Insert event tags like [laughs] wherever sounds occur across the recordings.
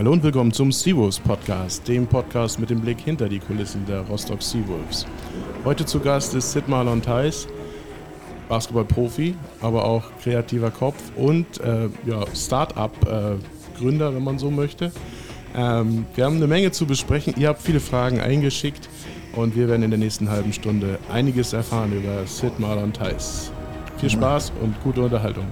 Hallo und willkommen zum Seawolves Podcast, dem Podcast mit dem Blick hinter die Kulissen der Rostock Seawolves. Heute zu Gast ist Sid Marlon Theis, Basketballprofi, aber auch kreativer Kopf und äh, ja, Start-up-Gründer, äh, wenn man so möchte. Ähm, wir haben eine Menge zu besprechen. Ihr habt viele Fragen eingeschickt und wir werden in der nächsten halben Stunde einiges erfahren über Sid Marlon Theis. Viel Spaß und gute Unterhaltung.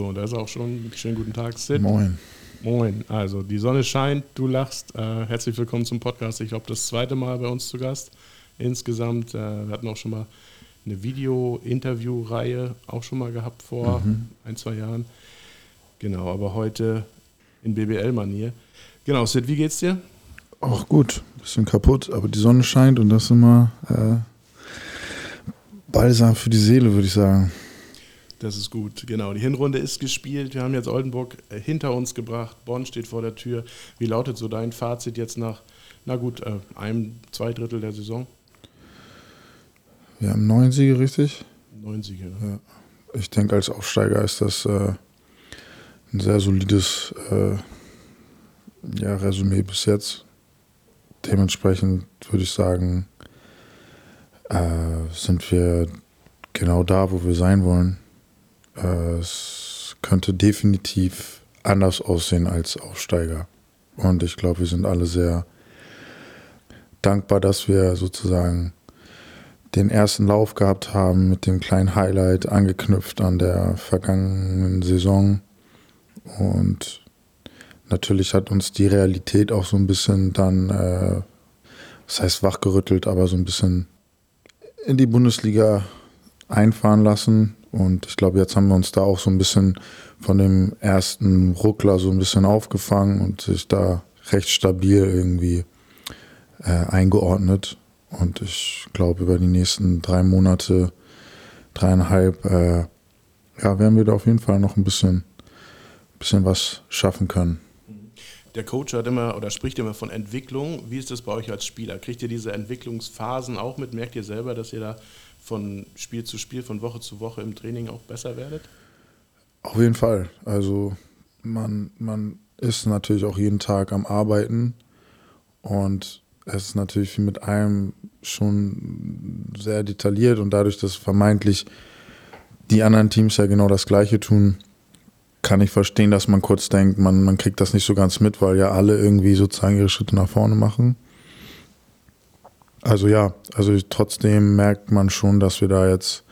So, da ist auch schon. Schönen guten Tag, Sid. Moin. Moin. Also, die Sonne scheint, du lachst. Äh, herzlich willkommen zum Podcast. Ich glaube, das zweite Mal bei uns zu Gast. Insgesamt, äh, wir hatten auch schon mal eine Video-Interview-Reihe auch schon mal gehabt vor mhm. ein, zwei Jahren. Genau, aber heute in BBL-Manier. Genau, Sid, wie geht's dir? Auch gut, bisschen kaputt, aber die Sonne scheint und das ist immer äh, balsam für die Seele, würde ich sagen. Das ist gut, genau. Die Hinrunde ist gespielt. Wir haben jetzt Oldenburg äh, hinter uns gebracht. Bonn steht vor der Tür. Wie lautet so dein Fazit jetzt nach, na gut, äh, einem, zwei Drittel der Saison? Wir haben neun Siege, richtig? Neun Siege, ja. Ich denke, als Aufsteiger ist das äh, ein sehr solides äh, ja, Resümee bis jetzt. Dementsprechend würde ich sagen, äh, sind wir genau da, wo wir sein wollen. Äh, es könnte definitiv anders aussehen als Aufsteiger. Und ich glaube, wir sind alle sehr dankbar, dass wir sozusagen den ersten Lauf gehabt haben mit dem kleinen Highlight angeknüpft an der vergangenen Saison. Und natürlich hat uns die Realität auch so ein bisschen dann, äh, das heißt wachgerüttelt, aber so ein bisschen in die Bundesliga einfahren lassen. Und ich glaube, jetzt haben wir uns da auch so ein bisschen von dem ersten Ruckler so ein bisschen aufgefangen und sich da recht stabil irgendwie äh, eingeordnet. Und ich glaube, über die nächsten drei Monate, dreieinhalb, äh, ja, werden wir da auf jeden Fall noch ein bisschen, bisschen was schaffen können. Der Coach hat immer oder spricht immer von Entwicklung. Wie ist das bei euch als Spieler? Kriegt ihr diese Entwicklungsphasen auch mit? Merkt ihr selber, dass ihr da von Spiel zu Spiel, von Woche zu Woche im Training auch besser werdet? Auf jeden Fall. Also man, man ist natürlich auch jeden Tag am Arbeiten und es ist natürlich mit allem schon sehr detailliert und dadurch, dass vermeintlich die anderen Teams ja genau das Gleiche tun, kann ich verstehen, dass man kurz denkt, man, man kriegt das nicht so ganz mit, weil ja alle irgendwie sozusagen ihre Schritte nach vorne machen. Also ja, also trotzdem merkt man schon, dass wir da jetzt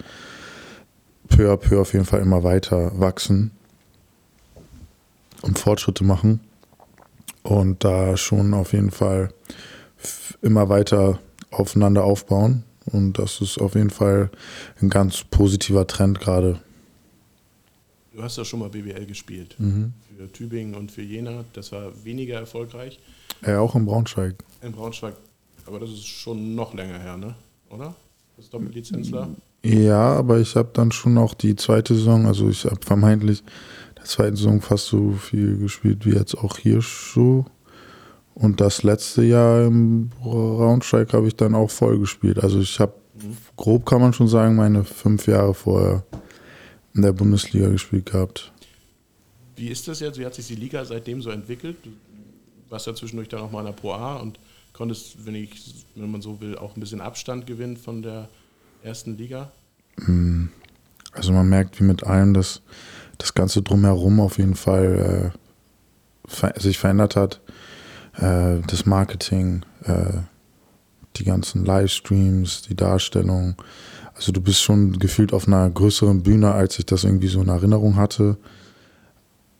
peu à peu auf jeden Fall immer weiter wachsen und Fortschritte machen und da schon auf jeden Fall immer weiter aufeinander aufbauen. Und das ist auf jeden Fall ein ganz positiver Trend gerade. Du hast ja schon mal BWL gespielt. Mhm. Für Tübingen und für Jena. Das war weniger erfolgreich. Ja, auch in Braunschweig. In Braunschweig aber das ist schon noch länger her, ne? Oder? Das Doppellizenzler? Ja, aber ich habe dann schon auch die zweite Saison, also ich habe vermeintlich der zweiten Saison fast so viel gespielt wie jetzt auch hier schon. Und das letzte Jahr im Braunschweig habe ich dann auch voll gespielt. Also ich habe, mhm. grob kann man schon sagen, meine fünf Jahre vorher in der Bundesliga gespielt gehabt. Wie ist das jetzt? Wie hat sich die Liga seitdem so entwickelt? Du warst ja zwischendurch dann auch mal in der Pro A und konntest, wenn, ich, wenn man so will, auch ein bisschen Abstand gewinnen von der ersten Liga? Hm. Also man merkt wie mit allem, dass das Ganze drumherum auf jeden Fall äh, sich verändert hat. Äh, das Marketing, äh, die ganzen Livestreams, die Darstellung. Also du bist schon gefühlt auf einer größeren Bühne, als ich das irgendwie so in Erinnerung hatte.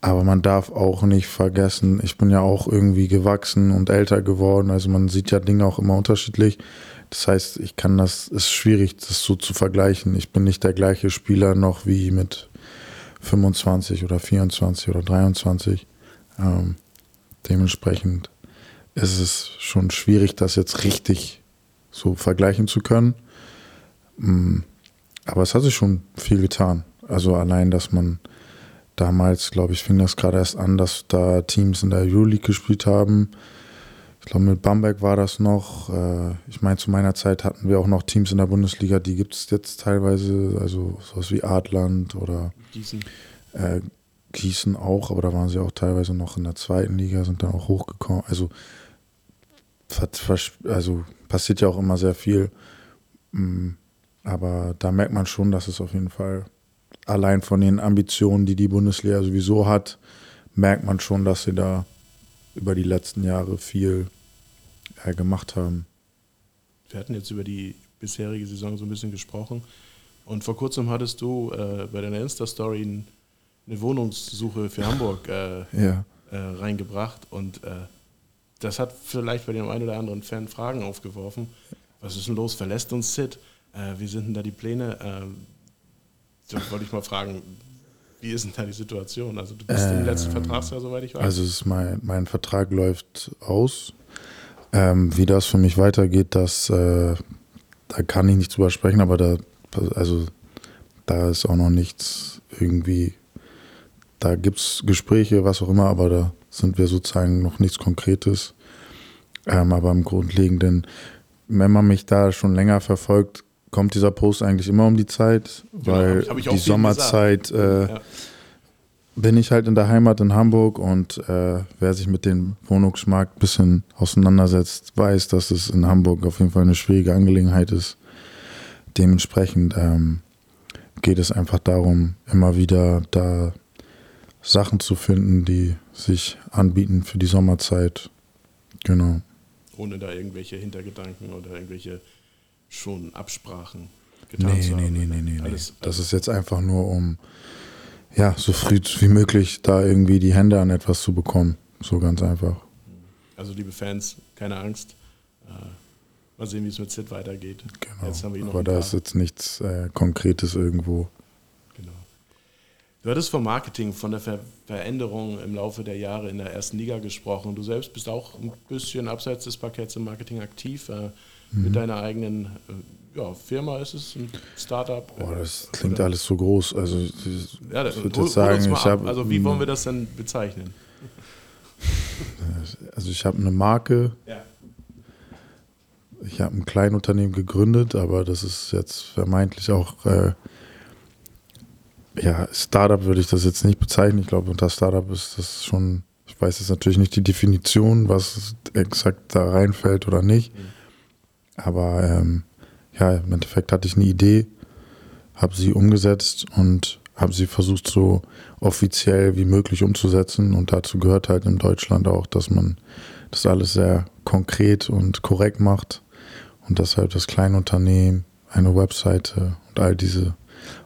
Aber man darf auch nicht vergessen, ich bin ja auch irgendwie gewachsen und älter geworden. Also man sieht ja Dinge auch immer unterschiedlich. Das heißt, ich kann das, ist schwierig, das so zu vergleichen. Ich bin nicht der gleiche Spieler noch wie mit 25 oder 24 oder 23. Ähm, dementsprechend ist es schon schwierig, das jetzt richtig so vergleichen zu können. Mm, aber es hat sich schon viel getan. Also allein, dass man damals, glaube ich, fing das gerade erst an, dass da Teams in der Euroleague gespielt haben. Ich glaube, mit Bamberg war das noch. Äh, ich meine, zu meiner Zeit hatten wir auch noch Teams in der Bundesliga, die gibt es jetzt teilweise, also sowas wie Adland oder Gießen. Äh, Gießen auch, aber da waren sie auch teilweise noch in der zweiten Liga, sind dann auch hochgekommen. Also, also passiert ja auch immer sehr viel. Mm, aber da merkt man schon, dass es auf jeden Fall allein von den Ambitionen, die die Bundesliga sowieso hat, merkt man schon, dass sie da über die letzten Jahre viel äh, gemacht haben. Wir hatten jetzt über die bisherige Saison so ein bisschen gesprochen. Und vor kurzem hattest du äh, bei deiner Insta-Story eine Wohnungssuche für Hamburg äh, [laughs] ja. Äh, reingebracht. Und äh, das hat vielleicht bei dem einen oder anderen Fan Fragen aufgeworfen. Was ist denn los? Verlässt uns Sid? Äh, wie sind denn da die Pläne? Wollte ich mal fragen, wie ist denn da die Situation? Also du bist ähm, im letzten Vertragsjahr, soweit ich weiß. Also mein, mein Vertrag läuft aus. Ähm, wie das für mich weitergeht, das, äh, da kann ich nichts drüber sprechen, aber da, also, da ist auch noch nichts irgendwie, da gibt es Gespräche, was auch immer, aber da sind wir sozusagen noch nichts Konkretes. Ähm, aber im Grundlegenden, wenn man mich da schon länger verfolgt, kommt dieser Post eigentlich immer um die Zeit, weil ja, hab ich, hab ich die Sommerzeit äh, ja. bin ich halt in der Heimat in Hamburg und äh, wer sich mit dem Wohnungsmarkt ein bisschen auseinandersetzt, weiß, dass es in Hamburg auf jeden Fall eine schwierige Angelegenheit ist. Dementsprechend ähm, geht es einfach darum, immer wieder da Sachen zu finden, die sich anbieten für die Sommerzeit. Genau. Ohne da irgendwelche Hintergedanken oder irgendwelche schon Absprachen getan nee, zu haben. Nee, nee, nee, nee. Alles, das ist jetzt einfach nur, um ja, so früh wie möglich da irgendwie die Hände an etwas zu bekommen. So ganz einfach. Also liebe Fans, keine Angst. Äh, mal sehen, wie es mit Sid weitergeht. Genau. Aber da ist jetzt nichts äh, Konkretes irgendwo. Genau. Du hattest vom Marketing, von der Ver Veränderung im Laufe der Jahre in der ersten Liga gesprochen. Du selbst bist auch ein bisschen abseits des Parketts im Marketing aktiv. Äh, mhm. mit deiner eigenen äh, ja, Firma ist es, ein Startup? Boah, das klingt oder? alles so groß. Also ich, ja, ich würde jetzt sagen, ich habe. Also wie wollen wir das denn bezeichnen? [laughs] Also ich habe eine Marke. Ja. Ich habe ein Kleinunternehmen gegründet, aber das ist jetzt vermeintlich auch äh, ja, Startup würde ich das jetzt nicht bezeichnen. Ich glaube, unter Startup ist das schon, ich weiß jetzt natürlich nicht die Definition, was exakt da reinfällt oder nicht. Mhm. Aber ähm, ja, im Endeffekt hatte ich eine Idee, habe sie umgesetzt und habe sie versucht, so offiziell wie möglich umzusetzen. Und dazu gehört halt in Deutschland auch, dass man das alles sehr konkret und korrekt macht. Und deshalb das Kleinunternehmen, eine Webseite und all diese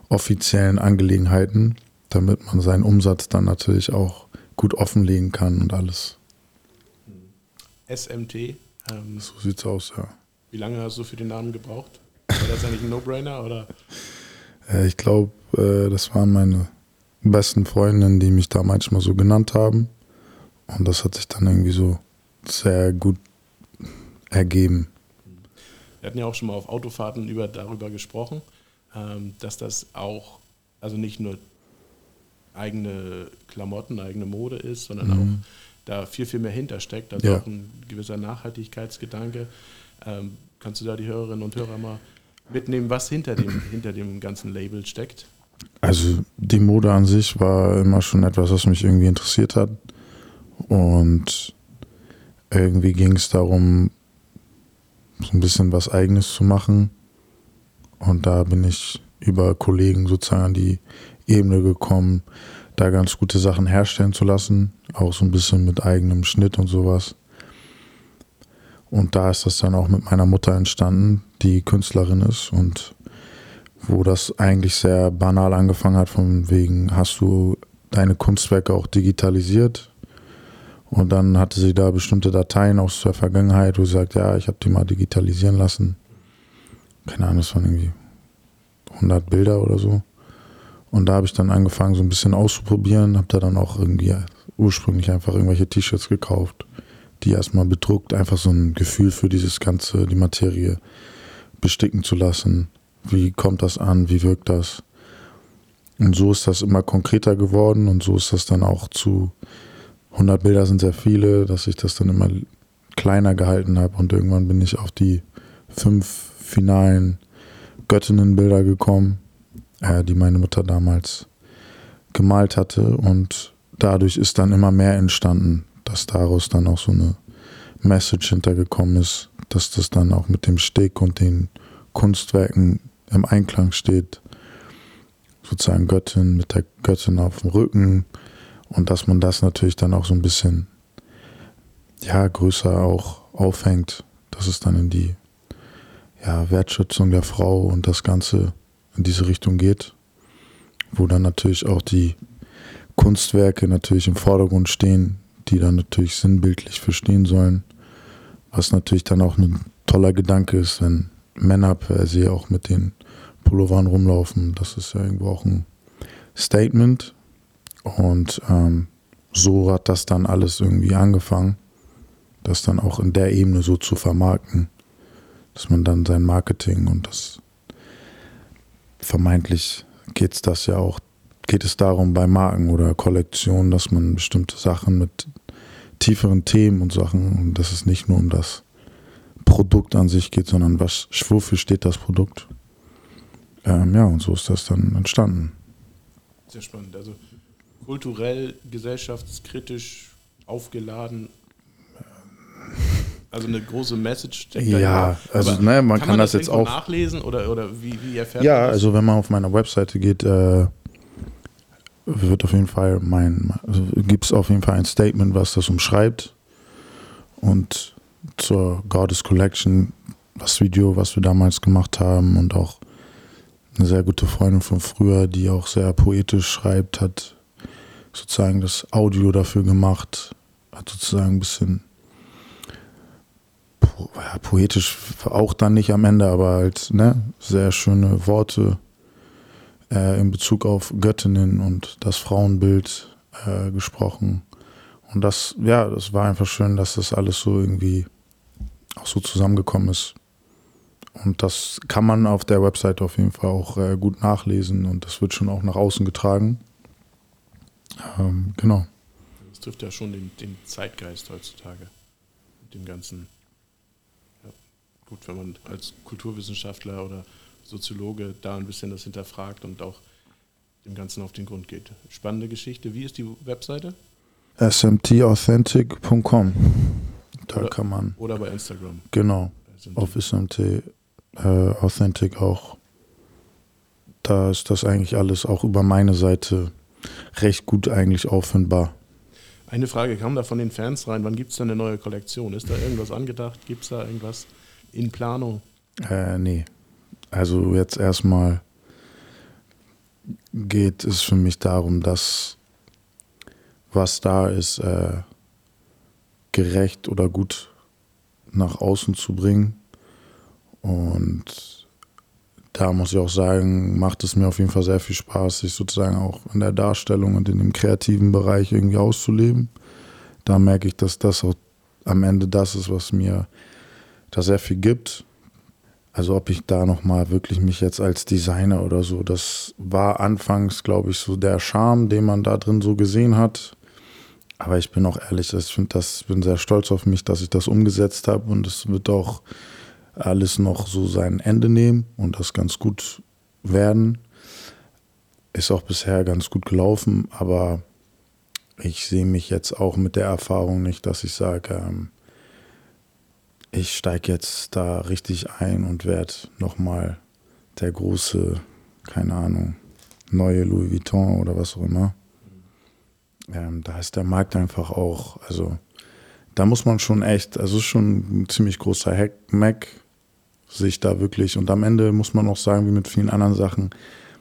offiziellen Angelegenheiten, damit man seinen Umsatz dann natürlich auch gut offenlegen kann und alles. SMT. Ähm, so sieht's aus, ja. Wie lange hast du für den Namen gebraucht? War das eigentlich ein No-Brainer oder? Äh, ich glaube, äh, das waren meine besten Freundinnen, die mich da manchmal so genannt haben. Und das hat sich dann irgendwie so sehr gut ergeben. Wir hatten ja auch schon mal auf Autofahrten über, darüber gesprochen, ähm, dass das auch, also nicht nur eigene Klamotten, eigene Mode ist, sondern mhm. auch da viel, viel mehr hintersteckt. Also ja. auch ein gewisser Nachhaltigkeitsgedanke. Ähm, kannst du da die Hörerinnen und Hörer mal mitnehmen, was hinter dem, [clears throat] hinter dem ganzen Label steckt? Also die Mode an sich war immer schon etwas, was mich irgendwie interessiert hat. Und irgendwie ging es darum, so ein bisschen was eigenes zu machen. Und da bin ich über Kollegen sozusagen an die Ebene gekommen, da ganz gute Sachen herstellen zu lassen. Auch so ein bisschen mit eigenem Schnitt und sowas. Und da ist das dann auch mit meiner Mutter entstanden, die Künstlerin ist und wo das eigentlich sehr banal angefangen hat, von wegen, hast du deine Kunstwerke auch digitalisiert? Und dann hatte sie da bestimmte Dateien aus der Vergangenheit, wo sie sagt, ja, ich habe die mal digitalisieren lassen. Keine Ahnung, das waren irgendwie 100 Bilder oder so. Und da habe ich dann angefangen, so ein bisschen auszuprobieren, habe da dann auch irgendwie ursprünglich einfach irgendwelche T-Shirts gekauft die erstmal bedruckt, einfach so ein Gefühl für dieses Ganze, die Materie besticken zu lassen. Wie kommt das an? Wie wirkt das? Und so ist das immer konkreter geworden und so ist das dann auch zu 100 Bilder sind sehr viele, dass ich das dann immer kleiner gehalten habe und irgendwann bin ich auf die fünf finalen Göttinnenbilder gekommen, äh, die meine Mutter damals gemalt hatte und dadurch ist dann immer mehr entstanden, dass daraus dann auch so eine Message hintergekommen ist, dass das dann auch mit dem Steg und den Kunstwerken im Einklang steht. Sozusagen Göttin mit der Göttin auf dem Rücken und dass man das natürlich dann auch so ein bisschen ja, größer auch aufhängt, dass es dann in die ja, Wertschätzung der Frau und das Ganze in diese Richtung geht, wo dann natürlich auch die Kunstwerke natürlich im Vordergrund stehen, die dann natürlich sinnbildlich verstehen sollen, was natürlich dann auch ein toller Gedanke ist, wenn Männer per se auch mit den Pullovern rumlaufen. Das ist ja irgendwo auch ein Statement. Und ähm, so hat das dann alles irgendwie angefangen, das dann auch in der Ebene so zu vermarkten, dass man dann sein Marketing und das vermeintlich geht es das ja auch, geht es darum bei Marken oder Kollektionen, dass man bestimmte Sachen mit tieferen Themen und Sachen und dass es nicht nur um das Produkt an sich geht, sondern was, wofür steht das Produkt. Ähm, ja, und so ist das dann entstanden. Sehr spannend. Also kulturell, gesellschaftskritisch aufgeladen. Also eine große Message steckt Ja, also ne, man kann, kann man das, das jetzt auch nachlesen oder, oder wie, wie erfährt Ja, also wenn man auf meiner Webseite geht, äh, wird auf jeden Fall mein, also gibt es auf jeden Fall ein Statement, was das umschreibt. Und zur Goddess Collection, das Video, was wir damals gemacht haben und auch eine sehr gute Freundin von früher, die auch sehr poetisch schreibt, hat sozusagen das Audio dafür gemacht, hat sozusagen ein bisschen ja, poetisch auch dann nicht am Ende, aber halt ne, sehr schöne Worte äh, in Bezug auf Göttinnen und das Frauenbild äh, gesprochen. Und das, ja, das war einfach schön, dass das alles so irgendwie auch so zusammengekommen ist. Und das kann man auf der Website auf jeden Fall auch äh, gut nachlesen und das wird schon auch nach außen getragen. Ähm, genau. Das trifft ja schon den, den Zeitgeist heutzutage. Mit dem ganzen. Ja, gut, wenn man als Kulturwissenschaftler oder Soziologe da ein bisschen das hinterfragt und auch dem Ganzen auf den Grund geht. Spannende Geschichte. Wie ist die Webseite? smtauthentic.com. Da oder, kann man. Oder bei Instagram. Genau. Auf SMT äh, Authentic auch. Da ist das eigentlich alles auch über meine Seite recht gut eigentlich auffindbar. Eine Frage kam da von den Fans rein. Wann gibt es denn eine neue Kollektion? Ist da irgendwas angedacht? Gibt es da irgendwas in Planung? Äh, nee. Also jetzt erstmal geht es für mich darum, dass was da ist, äh, gerecht oder gut nach außen zu bringen. Und da muss ich auch sagen, macht es mir auf jeden Fall sehr viel Spaß, sich sozusagen auch in der Darstellung und in dem kreativen Bereich irgendwie auszuleben. Da merke ich, dass das auch am Ende das ist, was mir da sehr viel gibt. Also ob ich da nochmal wirklich mich jetzt als Designer oder so, das war anfangs, glaube ich, so der Charme, den man da drin so gesehen hat. Aber ich bin auch ehrlich, ich finde das, bin sehr stolz auf mich, dass ich das umgesetzt habe und es wird auch alles noch so sein Ende nehmen und das ganz gut werden. Ist auch bisher ganz gut gelaufen, aber ich sehe mich jetzt auch mit der Erfahrung nicht, dass ich sage, ähm, ich steige jetzt da richtig ein und werde nochmal der große, keine Ahnung, neue Louis Vuitton oder was auch immer ähm, da ist der Markt einfach auch, also da muss man schon echt, also ist schon ein ziemlich großer Hack, Mac, sich da wirklich, und am Ende muss man auch sagen, wie mit vielen anderen Sachen,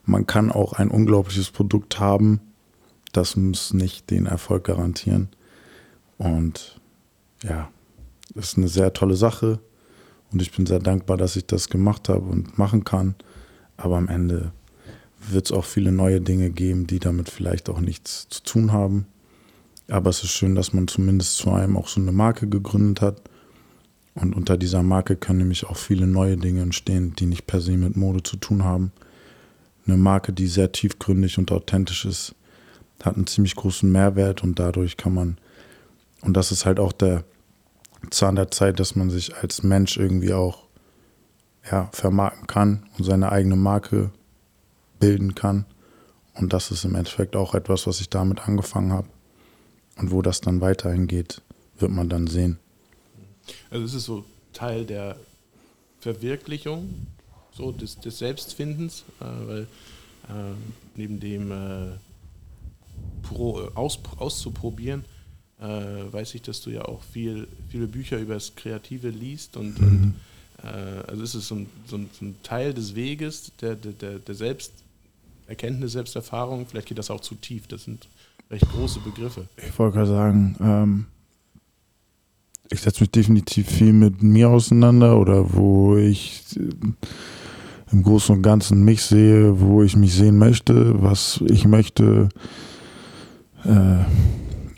man kann auch ein unglaubliches Produkt haben, das muss nicht den Erfolg garantieren. Und ja, das ist eine sehr tolle Sache und ich bin sehr dankbar, dass ich das gemacht habe und machen kann. Aber am Ende wird es auch viele neue Dinge geben, die damit vielleicht auch nichts zu tun haben. Aber es ist schön, dass man zumindest zu einem auch so eine Marke gegründet hat. Und unter dieser Marke können nämlich auch viele neue Dinge entstehen, die nicht per se mit Mode zu tun haben. Eine Marke, die sehr tiefgründig und authentisch ist, hat einen ziemlich großen Mehrwert und dadurch kann man, und das ist halt auch der, Zahn der Zeit, dass man sich als Mensch irgendwie auch ja, vermarkten kann und seine eigene Marke bilden kann. Und das ist im Endeffekt auch etwas, was ich damit angefangen habe. Und wo das dann weiterhin geht, wird man dann sehen. Also es ist so Teil der Verwirklichung, so des, des Selbstfindens, äh, weil äh, neben dem äh, Pro, aus, auszuprobieren, äh, weiß ich, dass du ja auch viel, viele Bücher über das Kreative liest und, mhm. und äh, also ist es so ein, so, ein, so ein, Teil des Weges der, der, der Selbsterkenntnis, Selbsterfahrung, vielleicht geht das auch zu tief, das sind recht große Begriffe. Ich wollte gerade sagen, ähm, ich setze mich definitiv viel mit mir auseinander oder wo ich äh, im Großen und Ganzen mich sehe, wo ich mich sehen möchte, was ich möchte. Äh,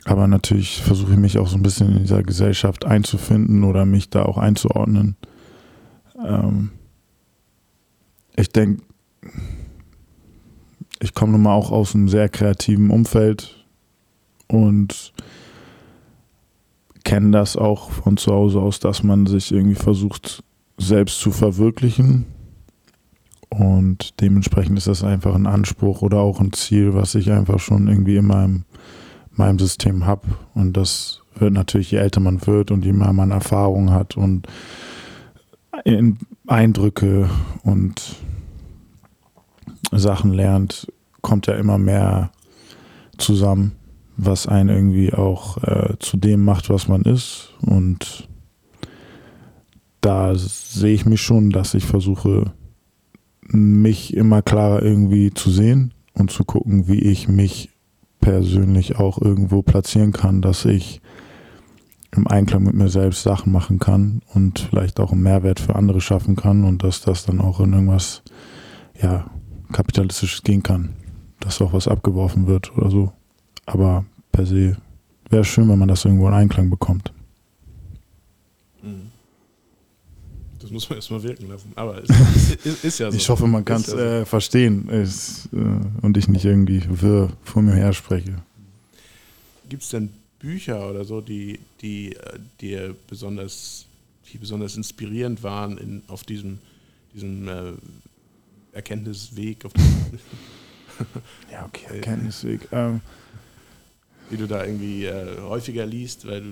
aber natürlich versuche ich mich auch so ein bisschen in dieser Gesellschaft einzufinden oder mich da auch einzuordnen. Ähm, ich denke, ich komme nun mal auch aus einem sehr kreativen Umfeld und kenne das auch von zu Hause aus, dass man sich irgendwie versucht, selbst zu verwirklichen. Und dementsprechend ist das einfach ein Anspruch oder auch ein Ziel, was ich einfach schon irgendwie in meinem, meinem System habe. Und das wird natürlich, je älter man wird und je mehr man Erfahrung hat und Eindrücke und Sachen lernt, kommt ja immer mehr zusammen was einen irgendwie auch äh, zu dem macht, was man ist. Und da sehe ich mich schon, dass ich versuche, mich immer klarer irgendwie zu sehen und zu gucken, wie ich mich persönlich auch irgendwo platzieren kann, dass ich im Einklang mit mir selbst Sachen machen kann und vielleicht auch einen Mehrwert für andere schaffen kann und dass das dann auch in irgendwas ja, kapitalistisches gehen kann, dass auch was abgeworfen wird oder so. Aber per se wäre schön, wenn man das irgendwo in Einklang bekommt. Mhm. Das muss man erstmal wirken lassen. Aber es [laughs] ist, ist, ja so. Ich hoffe, man kann es ja so. äh, verstehen ist, äh, und ich nicht irgendwie wirr vor mir her spreche. Gibt es denn Bücher oder so, die, die äh, dir besonders, die besonders inspirierend waren in, auf diesem, diesem äh, Erkenntnisweg? [laughs] ja, okay, Erkenntnisweg. Ähm, die du da irgendwie äh, häufiger liest, weil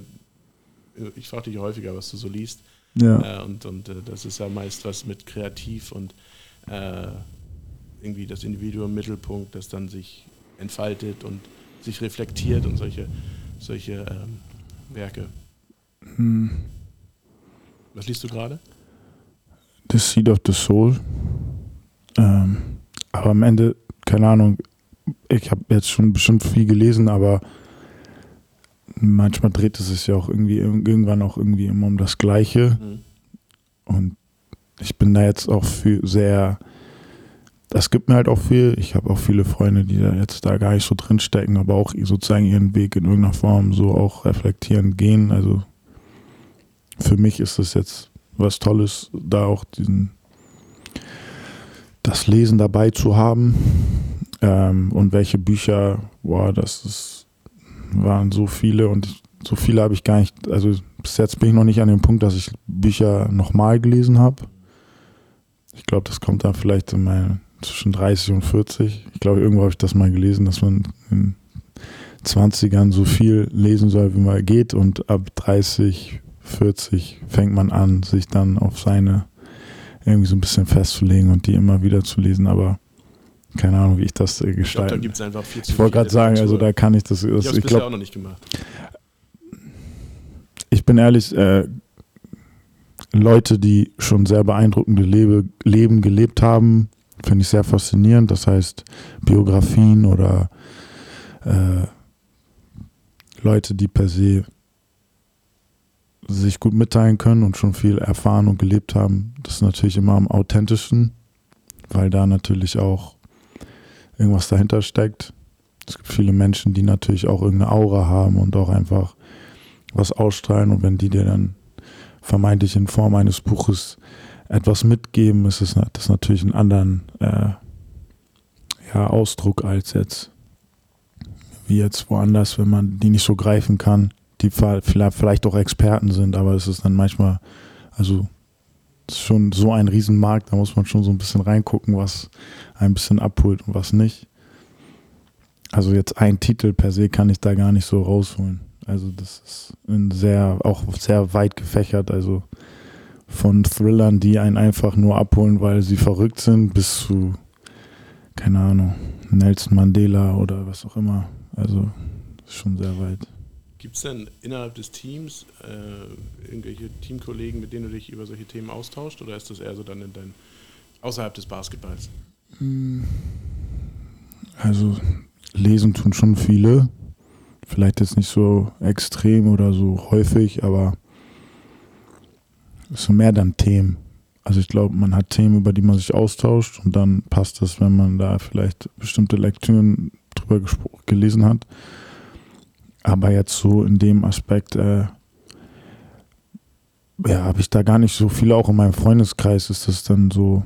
du, ich frage dich häufiger, was du so liest. Ja. Äh, und und äh, das ist ja meist was mit kreativ und äh, irgendwie das Individuum im Mittelpunkt, das dann sich entfaltet und sich reflektiert und solche, solche ähm, Werke. Hm. Was liest du gerade? The Seed of the Soul. Ähm, aber am Ende, keine Ahnung, ich habe jetzt schon bestimmt viel gelesen, aber manchmal dreht es sich ja auch irgendwie irgendwann auch irgendwie immer um das Gleiche. Mhm. Und ich bin da jetzt auch für sehr, das gibt mir halt auch viel. Ich habe auch viele Freunde, die da jetzt da gar nicht so drin stecken, aber auch sozusagen ihren Weg in irgendeiner Form so auch reflektieren gehen. Also für mich ist das jetzt was Tolles, da auch diesen das Lesen dabei zu haben. Ähm, und welche Bücher, boah, das ist waren so viele und so viele habe ich gar nicht, also bis jetzt bin ich noch nicht an dem Punkt, dass ich Bücher nochmal gelesen habe. Ich glaube, das kommt dann vielleicht in meine, zwischen 30 und 40. Ich glaube, irgendwo habe ich das mal gelesen, dass man in 20ern so viel lesen soll, wie man geht und ab 30, 40 fängt man an, sich dann auf seine irgendwie so ein bisschen festzulegen und die immer wieder zu lesen, aber keine Ahnung, wie ich das äh, gestalte. Ich glaube, da gibt es einfach viel zu Ich wollte gerade sagen, also da kann ich das. das ich habe es bisher auch noch nicht gemacht. Ich bin ehrlich, äh, Leute, die schon sehr beeindruckende Lebe, Leben gelebt haben, finde ich sehr faszinierend. Das heißt, Biografien oder äh, Leute, die per se sich gut mitteilen können und schon viel erfahren und gelebt haben, das ist natürlich immer am authentischsten, weil da natürlich auch irgendwas dahinter steckt. Es gibt viele Menschen, die natürlich auch irgendeine Aura haben und auch einfach was ausstrahlen. Und wenn die dir dann vermeintlich in Form eines Buches etwas mitgeben, ist es das natürlich einen anderen äh, ja, Ausdruck als jetzt wie jetzt woanders, wenn man die nicht so greifen kann, die vielleicht auch Experten sind, aber es ist dann manchmal, also ist schon so ein Riesenmarkt, da muss man schon so ein bisschen reingucken, was ein bisschen abholt und was nicht. Also jetzt ein Titel per se kann ich da gar nicht so rausholen. Also das ist ein sehr, auch sehr weit gefächert. Also von Thrillern, die einen einfach nur abholen, weil sie verrückt sind, bis zu, keine Ahnung, Nelson Mandela oder was auch immer. Also schon sehr weit. Gibt es denn innerhalb des Teams äh, irgendwelche Teamkollegen, mit denen du dich über solche Themen austauscht oder ist das eher so dann in dein, außerhalb des Basketballs? Hm. Also lesen tun schon viele. Vielleicht jetzt nicht so extrem oder so häufig, aber es sind mehr dann Themen. Also ich glaube, man hat Themen, über die man sich austauscht und dann passt das, wenn man da vielleicht bestimmte Lektüren drüber gelesen hat. Aber jetzt so in dem Aspekt, äh, ja, habe ich da gar nicht so viele, auch in meinem Freundeskreis ist das dann so,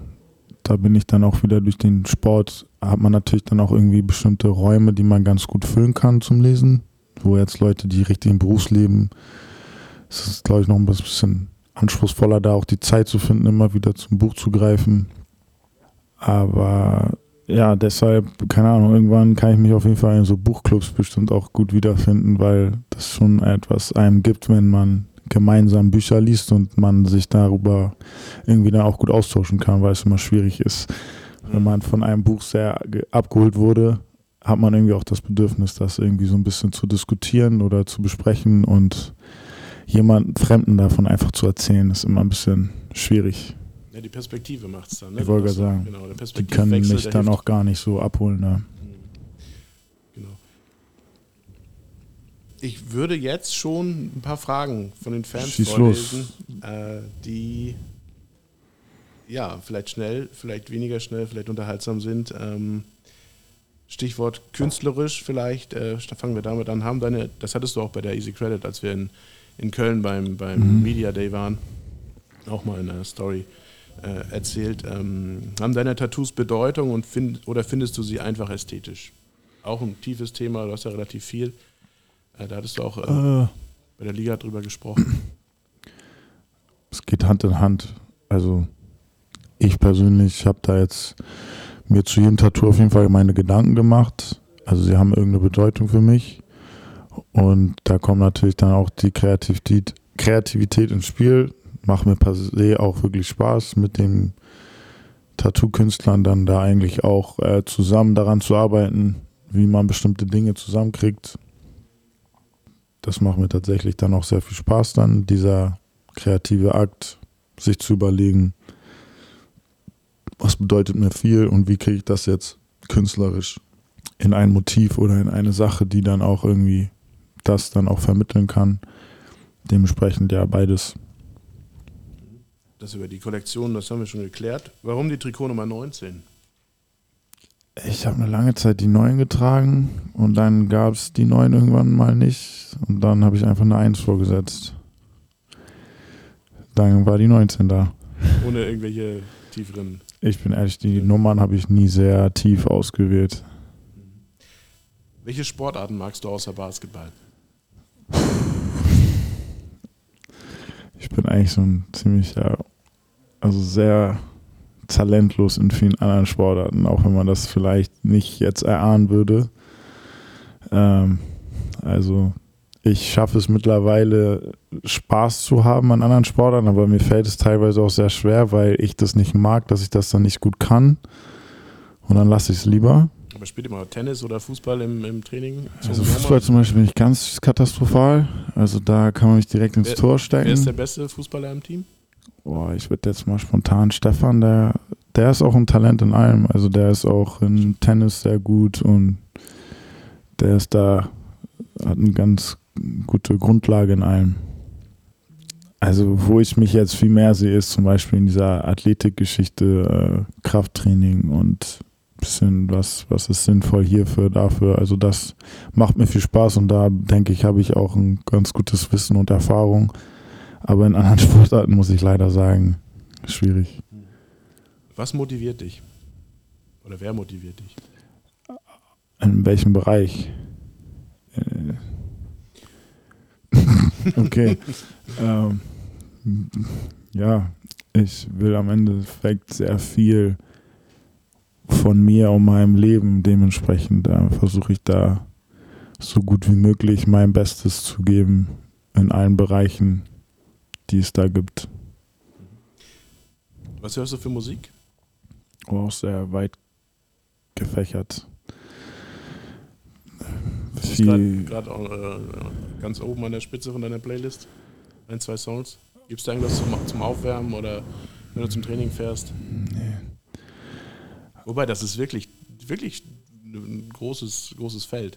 da bin ich dann auch wieder durch den Sport, hat man natürlich dann auch irgendwie bestimmte Räume, die man ganz gut füllen kann zum Lesen, wo jetzt Leute, die richtig im Berufsleben, es ist glaube ich noch ein bisschen anspruchsvoller, da auch die Zeit zu finden, immer wieder zum Buch zu greifen. Aber ja, deshalb, keine Ahnung, irgendwann kann ich mich auf jeden Fall in so Buchclubs bestimmt auch gut wiederfinden, weil das schon etwas einem gibt, wenn man gemeinsam Bücher liest und man sich darüber irgendwie dann auch gut austauschen kann, weil es immer schwierig ist. Wenn man von einem Buch sehr abgeholt wurde, hat man irgendwie auch das Bedürfnis, das irgendwie so ein bisschen zu diskutieren oder zu besprechen und jemanden Fremden davon einfach zu erzählen, ist immer ein bisschen schwierig. Die Perspektive macht es dann. Ne? Ich wollte gerade sagen, genau, die können mich dann auch gar nicht so abholen. Ne? Genau. Ich würde jetzt schon ein paar Fragen von den Fans Schieß vorlesen, äh, die ja, vielleicht schnell, vielleicht weniger schnell, vielleicht unterhaltsam sind. Ähm, Stichwort künstlerisch vielleicht, äh, fangen wir damit an. Haben deine, das hattest du auch bei der Easy Credit, als wir in, in Köln beim, beim mhm. Media Day waren, auch mal in der Story äh, erzählt. Ähm, haben deine Tattoos Bedeutung und find, oder findest du sie einfach ästhetisch? Auch ein tiefes Thema, du hast ja relativ viel. Äh, da hattest du auch äh, äh. bei der Liga drüber gesprochen. [clears throat] Es geht Hand in Hand. Also ich persönlich habe da jetzt mir zu jedem Tattoo auf jeden Fall meine Gedanken gemacht. Also sie haben irgendeine Bedeutung für mich. Und da kommt natürlich dann auch die Kreativität, Kreativität ins Spiel. Macht mir per se auch wirklich Spaß, mit den Tattoo-Künstlern dann da eigentlich auch äh, zusammen daran zu arbeiten, wie man bestimmte Dinge zusammenkriegt. Das macht mir tatsächlich dann auch sehr viel Spaß dann, dieser kreative Akt, sich zu überlegen, was bedeutet mir viel und wie kriege ich das jetzt künstlerisch in ein Motiv oder in eine Sache, die dann auch irgendwie das dann auch vermitteln kann. Dementsprechend ja beides. Das über die Kollektion, das haben wir schon geklärt. Warum die Trikot Nummer 19? Ich habe eine lange Zeit die 9 getragen und dann gab es die 9 irgendwann mal nicht und dann habe ich einfach eine 1 vorgesetzt. Dann war die 19 da. Ohne irgendwelche tieferen. Ich bin ehrlich, die Nummern habe ich nie sehr tief ausgewählt. Welche Sportarten magst du außer Basketball? [laughs] Ich bin eigentlich so ein ziemlicher, also sehr talentlos in vielen anderen Sportarten, auch wenn man das vielleicht nicht jetzt erahnen würde. Ähm, also ich schaffe es mittlerweile, Spaß zu haben an anderen Sportarten, aber mir fällt es teilweise auch sehr schwer, weil ich das nicht mag, dass ich das dann nicht gut kann. Und dann lasse ich es lieber. Aber spielt ihr mal Tennis oder Fußball im, im Training? Also Fußball zum Beispiel bin ich ganz katastrophal. Also da kann man mich direkt ins wer, Tor stecken. Wer ist der beste Fußballer im Team? Boah, ich würde jetzt mal spontan Stefan, der, der ist auch ein Talent in allem. Also der ist auch in Tennis sehr gut und der ist da, hat eine ganz gute Grundlage in allem. Also wo ich mich jetzt viel mehr sehe, ist zum Beispiel in dieser Athletikgeschichte, äh, Krafttraining und bisschen was, was ist sinnvoll hierfür, dafür. Also das macht mir viel Spaß und da denke ich, habe ich auch ein ganz gutes Wissen und Erfahrung. Aber in anderen [laughs] Sportarten muss ich leider sagen, schwierig. Was motiviert dich? Oder wer motiviert dich? In welchem Bereich? Äh, [laughs] Okay. ähm, ja, ich will am Endeffekt sehr viel von mir und meinem Leben. Dementsprechend äh, versuche ich da so gut wie möglich mein Bestes zu geben in allen Bereichen, die es da gibt. Was hörst du für Musik? Auch sehr weit gefächert. Gerade äh, ganz oben an der Spitze von deiner Playlist. Ein, zwei Songs. Gibt es da irgendwas zum, zum Aufwärmen oder wenn du zum Training fährst? Wobei, das ist wirklich, wirklich ein großes, großes Feld.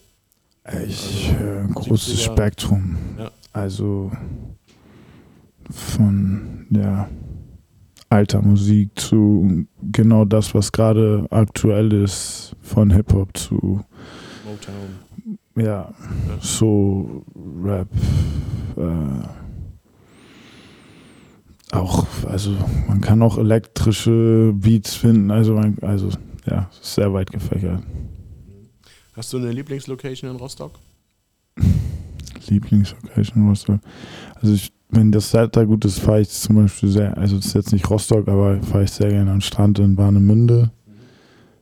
Ich also, ein großes Spektrum. Ja. Also von ja, alter Musik zu genau das, was gerade aktuell ist, von Hip-Hop zu Motown. Ja, ja. so Rap. Äh, auch, also man kann auch elektrische Beats finden, also, man, also ja, sehr weit gefächert. Hast du eine Lieblingslocation in Rostock? Lieblingslocation in Rostock? Also ich, wenn das Wetter gut ist, fahre ich zum Beispiel sehr, also das ist jetzt nicht Rostock, aber fahre ich sehr gerne den Strand in Warnemünde.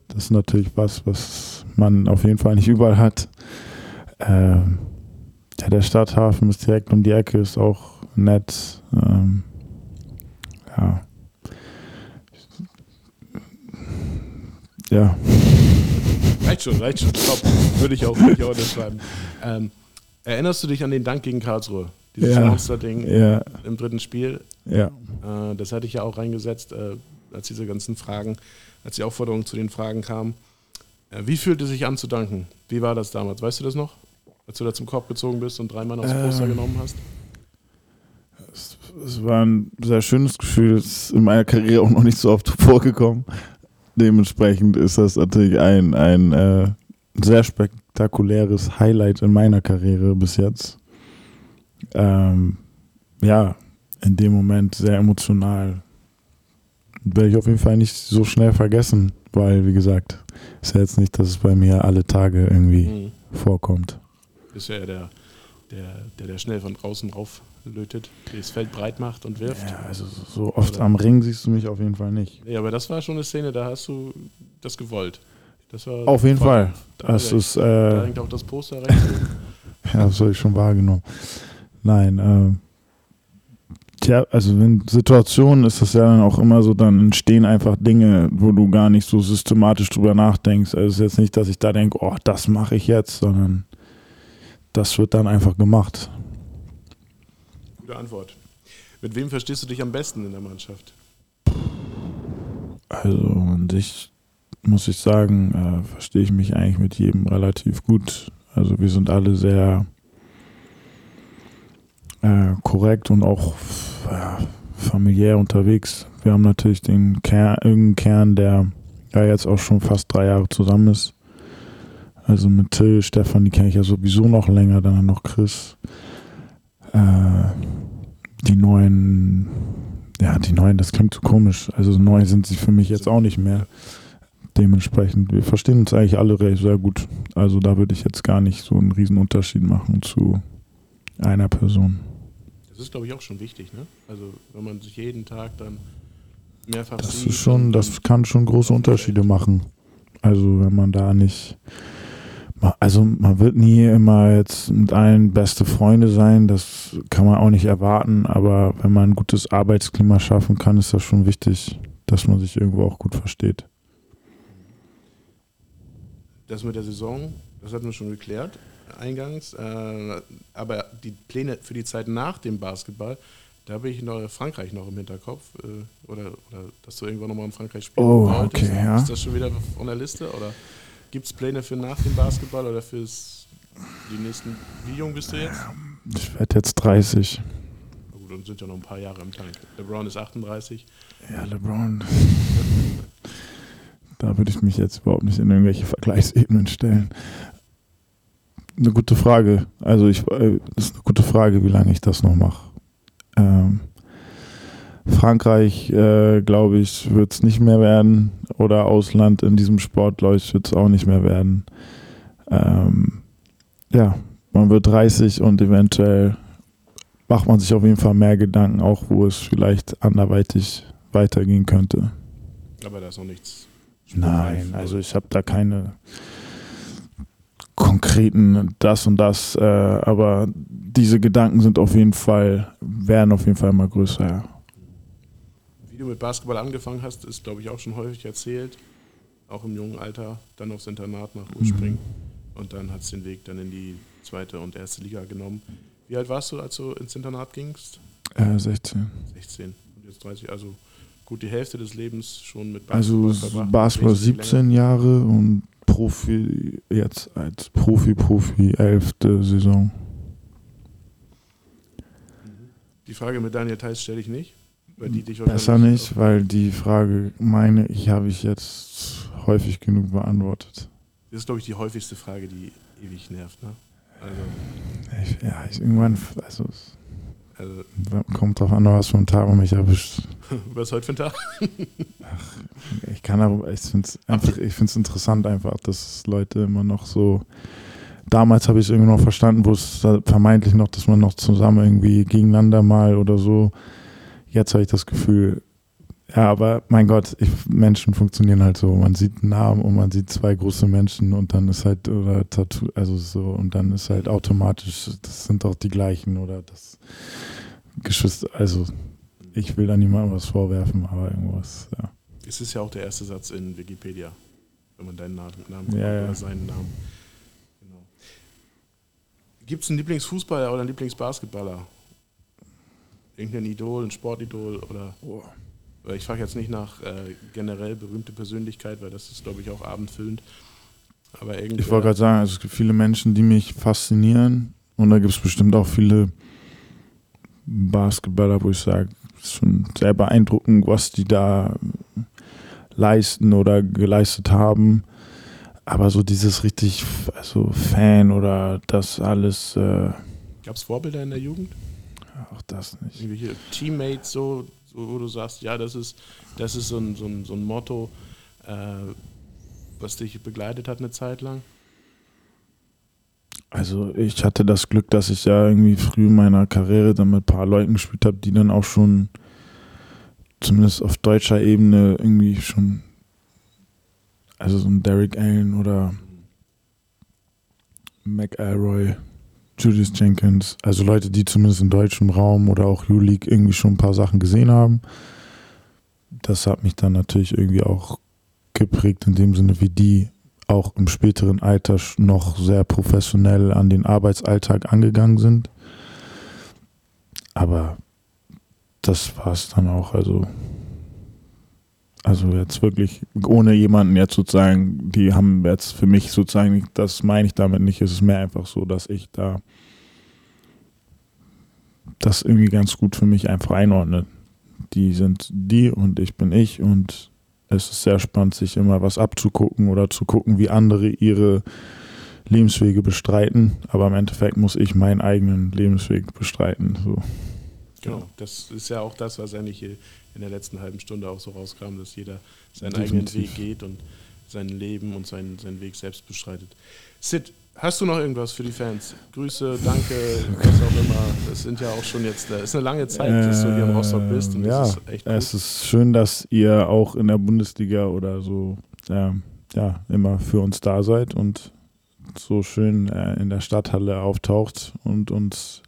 Das ist natürlich was, was man auf jeden Fall nicht überall hat. Ähm, ja, der Stadthafen ist direkt um die Ecke, ist auch nett. Ähm, ja. Ja. Reicht schon, reicht schon. Top. Würde ich auch, würde ich auch unterschreiben. Ähm, erinnerst du dich an den Dank gegen Karlsruhe? Dieses ja. Monster-Ding ja. im dritten Spiel? Ja. Äh, das hatte ich ja auch reingesetzt, äh, als diese ganzen Fragen, als die Aufforderung zu den Fragen kam. Äh, wie fühlt es sich an zu danken? Wie war das damals? Weißt du das noch? Als du da zum Korb gezogen bist und drei Mann aufs Poster ähm. genommen hast? Es war ein sehr schönes Gefühl. Es ist in meiner Karriere auch noch nicht so oft [laughs] vorgekommen. Dementsprechend ist das natürlich ein, ein äh, sehr spektakuläres Highlight in meiner Karriere bis jetzt. Ähm, ja, in dem Moment sehr emotional. Werde ich auf jeden Fall nicht so schnell vergessen, weil, wie gesagt, ist ja jetzt nicht, dass es bei mir alle Tage irgendwie mhm. vorkommt. Ist ja der, der, der, der schnell von draußen rauf lötet, das Feld breit macht und wirft. Ja, also so oft Oder? am Ring siehst du mich auf jeden Fall nicht. Ja, aber das war schon eine Szene, da hast du das gewollt. Das war auf jeden Fall. Das da, ist, äh, da hängt auch das Poster rechts. [laughs] ja, das habe ich schon wahrgenommen. Nein, äh, tja, also in Situationen ist das ja dann auch immer so, dann entstehen einfach Dinge, wo du gar nicht so systematisch drüber nachdenkst. Also es ist jetzt nicht, dass ich da denke, oh, das mache ich jetzt, sondern das wird dann einfach gemacht. Gute Antwort. Mit wem verstehst du dich am besten in der Mannschaft? Also an sich muss ich sagen, äh, verstehe ich mich eigentlich mit jedem relativ gut. Also wir sind alle sehr äh, korrekt und auch ja, familiär unterwegs. Wir haben natürlich den Kern, irgendeinen Kern, der ja jetzt auch schon fast drei Jahre zusammen ist. Also mit Till, Stefan, die kenne ich ja sowieso noch länger, dann noch Chris. Äh, die neuen, ja, die neuen, das klingt so komisch. Also neu sind sie für mich jetzt auch nicht mehr. Dementsprechend, wir verstehen uns eigentlich alle sehr gut. Also da würde ich jetzt gar nicht so einen riesen Unterschied machen zu einer Person. Das ist, glaube ich, auch schon wichtig, ne? Also wenn man sich jeden Tag dann mehrfach das sieht. Ist schon, das kann schon große Unterschiede machen. Also wenn man da nicht also man wird nie immer jetzt mit allen beste Freunde sein, das kann man auch nicht erwarten, aber wenn man ein gutes Arbeitsklima schaffen kann, ist das schon wichtig, dass man sich irgendwo auch gut versteht. Das mit der Saison, das hatten wir schon geklärt eingangs, äh, aber die Pläne für die Zeit nach dem Basketball, da habe ich noch Frankreich noch im Hinterkopf äh, oder, oder dass du irgendwann nochmal in Frankreich spielen Oh, okay, ja. Ist das schon wieder von der Liste oder? Gibt es Pläne für nach dem Basketball oder fürs die nächsten. Wie jung bist du jetzt? Ich werde jetzt 30. Na gut, dann sind ja noch ein paar Jahre im Tank. LeBron ist 38. Ja, LeBron. [laughs] da würde ich mich jetzt überhaupt nicht in irgendwelche Vergleichsebenen stellen. Eine gute Frage. Also ich äh, das ist eine gute Frage, wie lange ich das noch mache. Ähm, Frankreich, äh, glaube ich, wird es nicht mehr werden. Oder Ausland in diesem Sport, glaube ich, wird es auch nicht mehr werden. Ähm, ja, man wird 30 und eventuell macht man sich auf jeden Fall mehr Gedanken, auch wo es vielleicht anderweitig weitergehen könnte. Aber da ist noch nichts. Nein, also ich habe da keine konkreten das und das, äh, aber diese Gedanken sind auf jeden Fall, werden auf jeden Fall immer größer, ja. Wie du mit Basketball angefangen hast, ist, glaube ich, auch schon häufig erzählt. Auch im jungen Alter, dann aufs Internat nach Urspring. Mhm. Und dann hat es den Weg dann in die zweite und erste Liga genommen. Wie alt warst du, als du ins Internat gingst? Äh, 16. 16. Und jetzt 30, also gut die Hälfte des Lebens schon mit Basketball. Also verbracht, Basketball 17 Jahre und Profi jetzt als Profi, Profi, elfte Saison. Die Frage mit Daniel Theiss stelle ich nicht. Weil die dich Besser nicht, weil die Frage, meine ich, habe ich jetzt häufig genug beantwortet. Das ist, glaube ich, die häufigste Frage, die ewig nervt. Ne? Also, ich, ja, ich, irgendwann, also, also, kommt drauf an, was für ein Tag mich erwischt. [laughs] was ist heute für ein Tag? Ach, ich kann aber, ich finde es einfach, ich finde es interessant einfach, dass Leute immer noch so. Damals habe ich es irgendwie noch verstanden, wo es vermeintlich noch, dass man noch zusammen irgendwie gegeneinander mal oder so jetzt habe ich das Gefühl, ja, aber mein Gott, ich, Menschen funktionieren halt so. Man sieht einen Namen und man sieht zwei große Menschen und dann ist halt, oder Tattoo, also so, und dann ist halt automatisch, das sind doch die gleichen oder das Geschwister, also ich will da niemandem was vorwerfen, aber irgendwas, ja. Es ist ja auch der erste Satz in Wikipedia, wenn man deinen Namen, Namen ja, ja. oder seinen Namen. Genau. Gibt es einen Lieblingsfußballer oder einen Lieblingsbasketballer? Irgendein Idol, ein Sportidol oder. Oh. Ich frage jetzt nicht nach äh, generell berühmte Persönlichkeit, weil das ist, glaube ich, auch abendfüllend. Aber irgendwie. Ich wollte gerade sagen, also es gibt viele Menschen, die mich faszinieren und da gibt es bestimmt auch viele Basketballer, wo ich sage, es ist schon sehr beeindruckend, was die da leisten oder geleistet haben. Aber so dieses richtig, also Fan oder das alles. Äh Gab es Vorbilder in der Jugend? Auch das nicht. Irgendwelche Teammates, so, so, wo du sagst, ja, das ist, das ist so ein, so ein, so ein Motto, äh, was dich begleitet hat eine Zeit lang? Also ich hatte das Glück, dass ich ja irgendwie früh in meiner Karriere dann mit ein paar Leuten gespielt habe, die dann auch schon zumindest auf deutscher Ebene irgendwie schon, also so ein Derek Allen oder McElroy, Julius Jenkins, also Leute, die zumindest im deutschen Raum oder auch U-League irgendwie schon ein paar Sachen gesehen haben. Das hat mich dann natürlich irgendwie auch geprägt in dem Sinne, wie die auch im späteren Alter noch sehr professionell an den Arbeitsalltag angegangen sind. Aber das war es dann auch. Also, also jetzt wirklich ohne jemanden jetzt sozusagen, die haben jetzt für mich sozusagen, das meine ich damit nicht, es ist mehr einfach so, dass ich da das irgendwie ganz gut für mich einfach einordne. Die sind die und ich bin ich und es ist sehr spannend, sich immer was abzugucken oder zu gucken, wie andere ihre Lebenswege bestreiten. Aber im Endeffekt muss ich meinen eigenen Lebensweg bestreiten. So. Genau, das ist ja auch das, was eigentlich in der letzten halben Stunde auch so rauskam, dass jeder seinen Definitiv. eigenen Weg geht und sein Leben und seinen, seinen Weg selbst bestreitet. Sid, Hast du noch irgendwas für die Fans? Grüße, danke, [laughs] was auch immer. Das sind ja auch schon jetzt, das ist eine lange Zeit, dass du hier im Rostock bist. Und ja, ist echt es ist schön, dass ihr auch in der Bundesliga oder so äh, ja, immer für uns da seid und so schön äh, in der Stadthalle auftaucht und uns,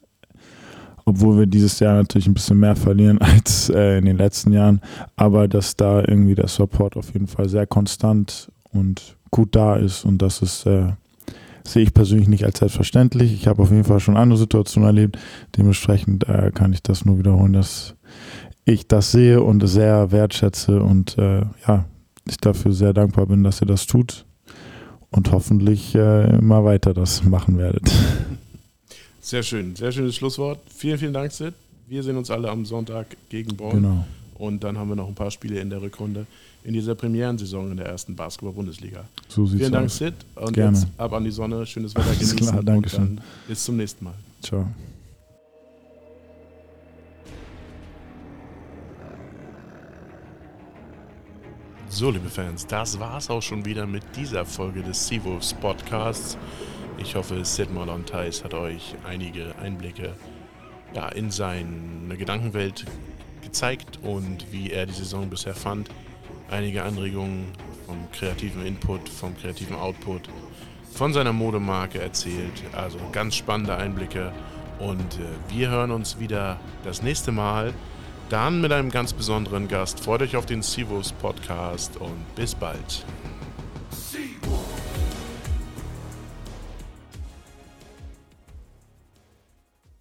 obwohl wir dieses Jahr natürlich ein bisschen mehr verlieren [laughs] als äh, in den letzten Jahren, aber dass da irgendwie der Support auf jeden Fall sehr konstant und gut da ist und das ist äh, sehe ich persönlich nicht als selbstverständlich. Ich habe auf jeden Fall schon andere Situationen erlebt. Dementsprechend äh, kann ich das nur wiederholen, dass ich das sehe und sehr wertschätze und äh, ja, ich dafür sehr dankbar bin, dass ihr das tut und hoffentlich äh, immer weiter das machen werdet. [laughs] Sehr schön, sehr schönes Schlusswort. Vielen, vielen Dank, Sid. Wir sehen uns alle am Sonntag gegen Bonn. Genau. Und dann haben wir noch ein paar Spiele in der Rückrunde in dieser Premierensaison in der ersten Basketball-Bundesliga. So sieht's Vielen Dank, aus. Sid. Und Gerne. jetzt ab an die Sonne. Schönes Wetter genießen. Klar, danke schön. Bis zum nächsten Mal. Ciao. So, liebe Fans, das war's auch schon wieder mit dieser Folge des Seawolves Podcasts. Ich hoffe, Sid Malon Thais hat euch einige Einblicke ja, in seine Gedankenwelt gezeigt und wie er die Saison bisher fand. Einige Anregungen vom kreativen Input, vom kreativen Output, von seiner Modemarke erzählt. Also ganz spannende Einblicke. Und äh, wir hören uns wieder das nächste Mal. Dann mit einem ganz besonderen Gast. Freut euch auf den Sivus Podcast und bis bald.